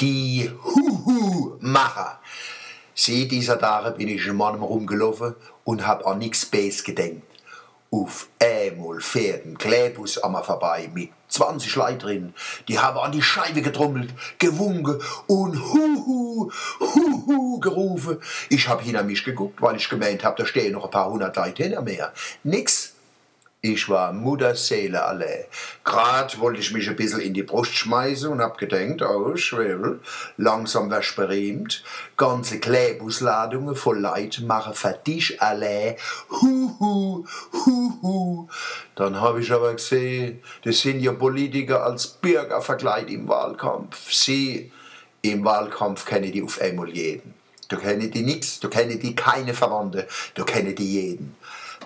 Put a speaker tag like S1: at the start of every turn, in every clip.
S1: Die Huhu-Macher. Sie dieser Tage bin ich in Mann rumgelaufen und hab an nix Base gedenkt. Auf einmal fährt ein Klebus an mir vorbei mit 20 Leuten. Die haben an die Scheibe getrommelt, gewunken und Huhu, Huhu gerufen. Ich hab hinter mich geguckt, weil ich gemeint hab, da stehen noch ein paar hundert Leute hinter mir. Nix. Ich war Mutterseele alle. Grad wollte ich mich ein bisschen in die Brust schmeißen und hab gedenkt, oh, Schwebel, langsam wär's berühmt. Ganze Klebusladungen voll Leid machen für dich alle. Huhu, huhu. Dann hab ich aber gesehen, das sind ja Politiker als Bürger verkleidet im Wahlkampf. Sie im Wahlkampf kennen die auf einmal jeden. Da kennen die nix, da kennen die keine Verwandte, da kennen die jeden.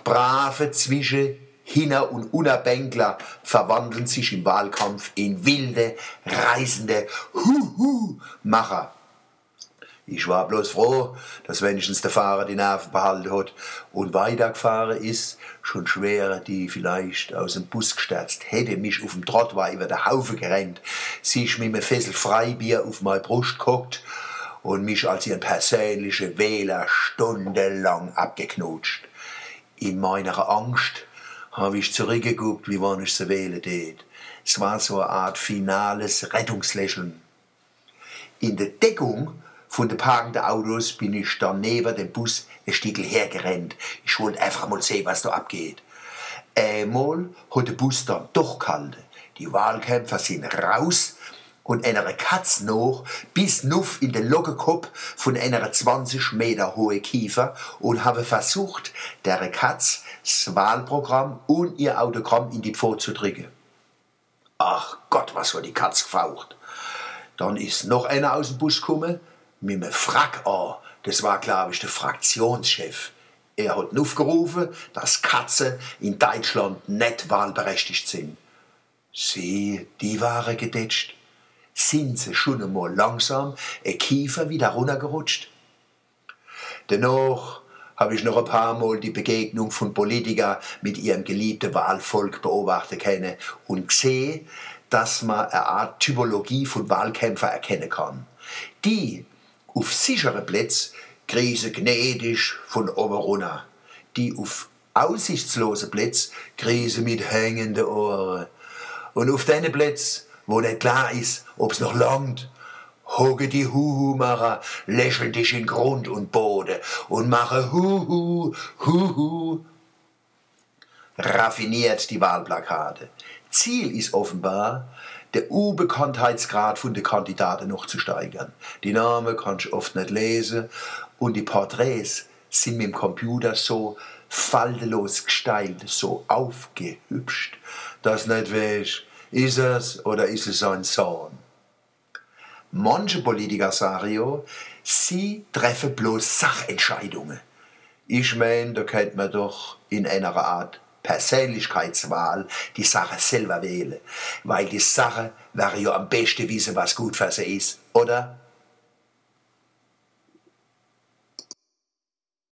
S1: Brave zwischen Hinner und Unabänkler verwandeln sich im Wahlkampf in wilde, reisende Huhu-Macher. Ich war bloß froh, dass wenigstens der Fahrer die Nerven behalten hat und weitergefahren ist. Schon schwerer, die vielleicht aus dem Bus gestürzt hätte, mich auf dem Trott war über den Haufen gerannt, sich mit einem Fessel Freibier auf meine Brust geguckt und mich als ihren persönlichen Wähler stundenlang abgeknutscht. In meiner Angst habe ich zurückgeguckt, wie wann ich sie wählen tät. Es war so eine Art finales Rettungslächeln. In der Deckung von den parkenden Autos bin ich dann neben dem Bus ein Stückel hergerannt. Ich wollte einfach mal sehen, was da abgeht. Einmal hat der Bus dann doch gehalten. Die Wahlkämpfer sind raus und einer Katz noch bis nuff in den Loggenkopf von einer 20 Meter hohe Kiefer und habe versucht, der Katz das Wahlprogramm und ihr Autogramm in die Pfote zu drücken. Ach Gott, was war die Katz gefaucht. Dann ist noch einer aus dem Bus gekommen mit einem Frack an. Das war, glaube ich, der Fraktionschef. Er hat aufgerufen, dass Katzen in Deutschland nicht wahlberechtigt sind. Sie, die waren gedetscht sind sie schon einmal langsam ein Kiefer wieder runtergerutscht. Dennoch habe ich noch ein paar Mal die Begegnung von Politikern mit ihrem geliebten Wahlvolk beobachten können und gesehen, dass man eine Art Typologie von Wahlkämpfern erkennen kann. Die auf sichere Plätze krisen gnädig von oben runter. Die auf aussichtslose Plätze krisen mit hängenden Ohren. Und auf diesen Plätzen wo nicht klar ist, ob's noch langt. Hocke die Huhu-Macher, dich in Grund und Boden und mache Huhu, Huhu. Raffiniert die Wahlplakate. Ziel ist offenbar, der U-Bekanntheitsgrad von den Kandidaten noch zu steigern. Die Namen kannst du oft nicht lesen und die Porträts sind mit dem Computer so faltenlos gestylt, so aufgehübscht, dass nicht weißt, ist es oder ist es sein Sohn? Manche Politiker sagen ja, sie treffen bloß Sachentscheidungen. Ich meine, da könnte man doch in einer Art Persönlichkeitswahl die Sache selber wählen. Weil die Sache wäre ja am besten wissen, was gut für sie ist, oder?